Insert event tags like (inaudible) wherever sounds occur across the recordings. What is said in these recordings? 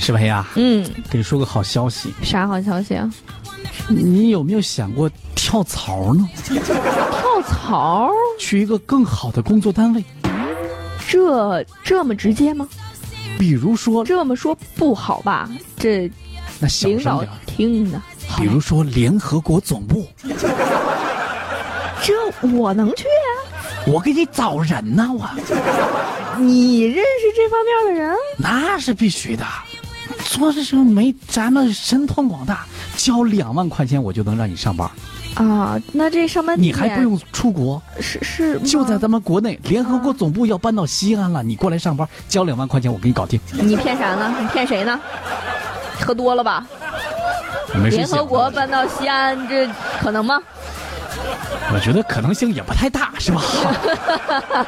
石培呀，嗯，给你说个好消息，啥好消息啊？你有没有想过跳槽呢？跳槽？去一个更好的工作单位？这这么直接吗？比如说，这么说不好吧？这那小领导声点。听的。比如说联合国总部，这我能去啊？我给你找人呢、我你认识这方面的人？那是必须的。做这时候没咱们神通广大，交两万块钱我就能让你上班，啊，那这上班你还不用出国，是是就在咱们国内，联合国总部要搬到西安了，你过来上班，交两万块钱我给你搞定。你骗啥呢？你骗谁呢？喝多了吧？联合国搬到西安，这可能吗？我觉得可能性也不太大，是吧？(laughs)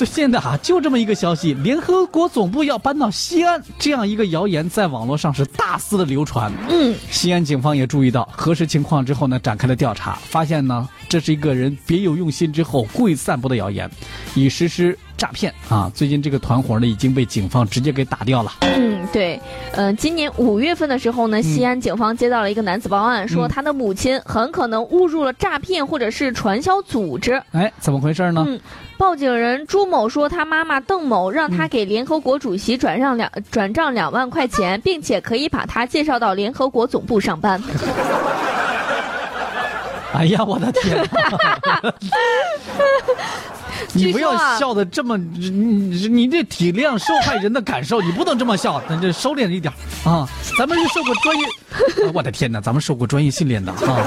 这现在啊，就这么一个消息，联合国总部要搬到西安，这样一个谣言在网络上是大肆的流传。嗯，西安警方也注意到，核实情况之后呢，展开了调查，发现呢，这是一个人别有用心之后故意散布的谣言，以实施诈骗啊。最近这个团伙呢，已经被警方直接给打掉了。嗯，对，嗯、今年五月份的时候呢，西安警方接到了一个男子报案，说他的母亲很可能误入了诈骗或者是传销组织。哎，怎么回事呢？嗯，报警人朱某说，他妈妈邓某让他给联合国主席转让两转账两万块钱，(laughs) 并且可以把他介绍到联合国总部上班。(laughs) 哎呀，我的天哪！(laughs) 你不要笑的这么，你你你这体谅受害人的感受，你不能这么笑，咱这收敛一点啊！咱们是受过专业，(laughs) 啊我的天哪，咱们受过专业训练的啊！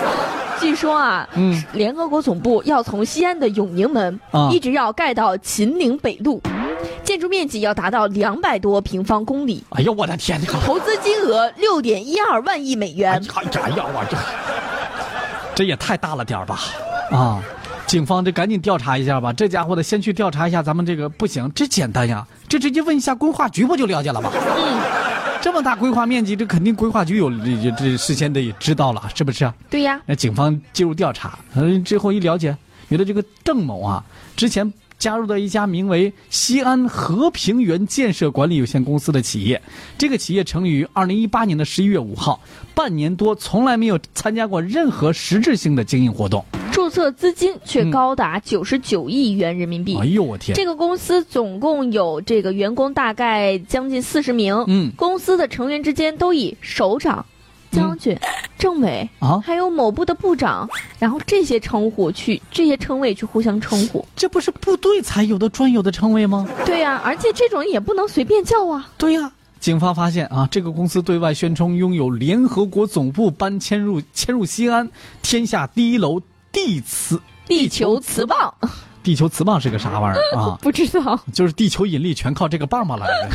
据说啊，嗯联合国总部要从西安的永宁门、啊一直要盖到秦岭北路，建筑面积要达到两百多平方公里，哎呦，我的天哪！投资金额六点一二万亿美哎元。呀哎呀，我这这也太大了点儿吧？啊！警方这赶紧调查一下吧，这家伙的先去调查一下咱们这个不行，这简单呀，这直接问一下规划局不就了解了吗？嗯，这么大规划面积，这肯定规划局有这这事先得知道了，是不是？对呀，那警方介入调查，嗯，最后一了解，觉得这个郑某啊，之前加入的一家名为西安和平园建设管理有限公司的企业，这个企业成立于二零一八年的十一月五号，半年多从来没有参加过任何实质性的经营活动。注册资金却高达九十九亿元人民币。嗯哎呦我天！这个公司总共有这个员工大概将近四十名，嗯公司的成员之间都以首长、将军、政委啊，还有某部的部长，然后这些称呼去这些称谓去互相称呼。这不是部队才有的专有的称谓吗？对呀、而且这种也不能随便叫啊。对呀、警方发现啊，这个公司对外宣称拥有联合国总部搬迁入迁入西安，天下第一楼地磁地球磁棒，地球磁棒是个啥玩意儿啊？(laughs) 不知道。就是地球引力全靠这个棒棒来的。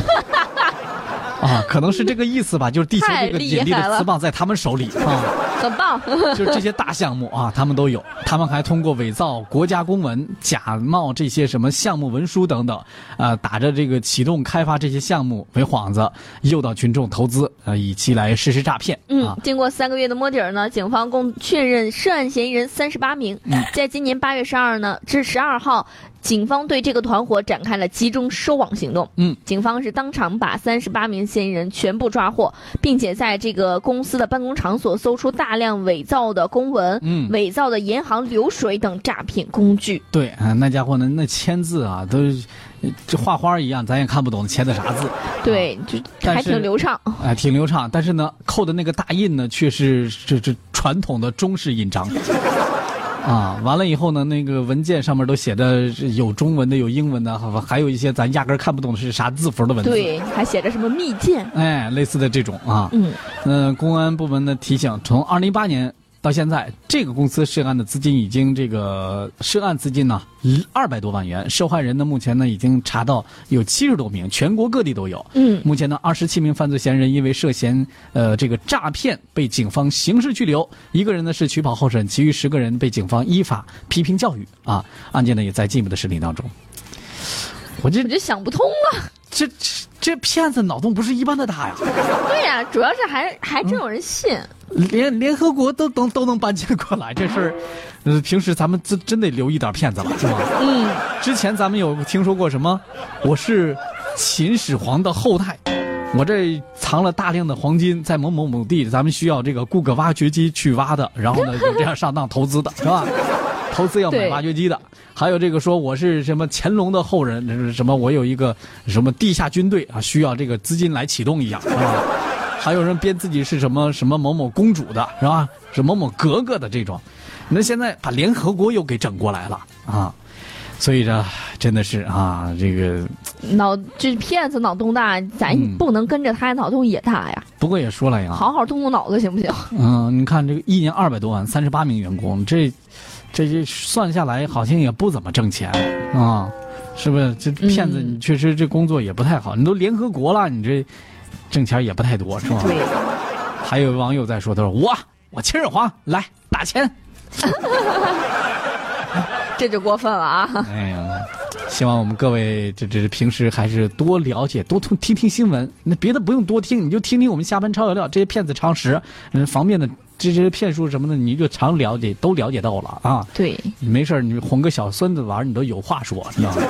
啊，可能是这个意思吧，(laughs) 就是地球这个引力的磁棒在他们手里 (laughs) 啊，很棒，(laughs) 就是这些大项目啊，他们都有。他们还通过伪造国家公文、假冒这些什么项目文书等等，呃，打着这个启动开发这些项目为幌子，诱导群众投资，呃，以期来实施诈骗嗯啊，。经过三个月的摸底儿呢，警方共确认涉案嫌疑人三十八名。嗯在今年八月十二呢至十二号，警方对这个团伙展开了集中收网行动。嗯，警方是当场把三十八名嫌疑人全部抓获，并且在这个公司的办公场所搜出大量伪造的公文、嗯伪造的银行流水等诈骗工具。对啊，那家伙呢，那签字啊，都这画花一样，咱也看不懂签的啥字。对，就还挺流畅。哎，挺流畅，但是呢，扣的那个大印呢，却是这这传统的中式印章。(laughs) 啊，完了以后呢，那个文件上面都写的有中文的，有英文的，还还有一些咱压根看不懂是啥字符的文字。，对，还写着什么密件。哎，类似的这种啊，嗯，嗯、公安部门的提醒，从二零一八年到现在，这个公司涉案的资金已经这个涉案资金呢二百多万元，受害人呢目前呢已经查到有七十多名，全国各地都有。嗯目前呢，二十七名犯罪嫌疑人因为涉嫌呃这个诈骗被警方刑事拘留，一个人呢是取保候审，其余十个人被警方依法批评教育啊。案件呢也在进一步的审理当中。我这我就想不通了。这这这骗子脑洞不是一般的大呀！对呀、主要是还还真有人信。联联合国都都都能搬迁过来，这事儿，呃，平时咱们真真得留意点骗子了，是吧？嗯，之前咱们有听说过什么？我是秦始皇的后代，我这藏了大量的黄金在某某某地，咱们需要这个雇个挖掘机去挖的，然后呢就这样上当投资的是吧？投资要买挖掘机的，还有这个说我是什么乾隆的后人，是什么我有一个什么地下军队啊，需要这个资金来启动一样，是吧？还有人编自己是什么什么某某公主的，是吧？是某某格格的这种，那现在把联合国又给整过来了啊！所以这真的是啊，这个脑这骗子脑洞大，咱不能跟着他脑洞也大呀。不过也说了呀，好好动动脑子行不行？嗯，你看这个一年二百多万，三十八名员工，这这这算下来好像也不怎么挣钱啊，是不是？这骗子你确实这工作也不太好，你都联合国了，你这挣钱也不太多，是吧？对。还有网友在说，他说我我秦始皇来打钱。(laughs) 这就过分了啊！哎呀，希望我们各位这这平时还是多了解、多听听听新闻。那别的不用多听，你就听听我们下班超有料这些骗子常识，嗯，方便的这些骗术什么的，你就常了解，都了解到了啊。对，没事你哄个小孙子玩，你都有话说，你知道吗？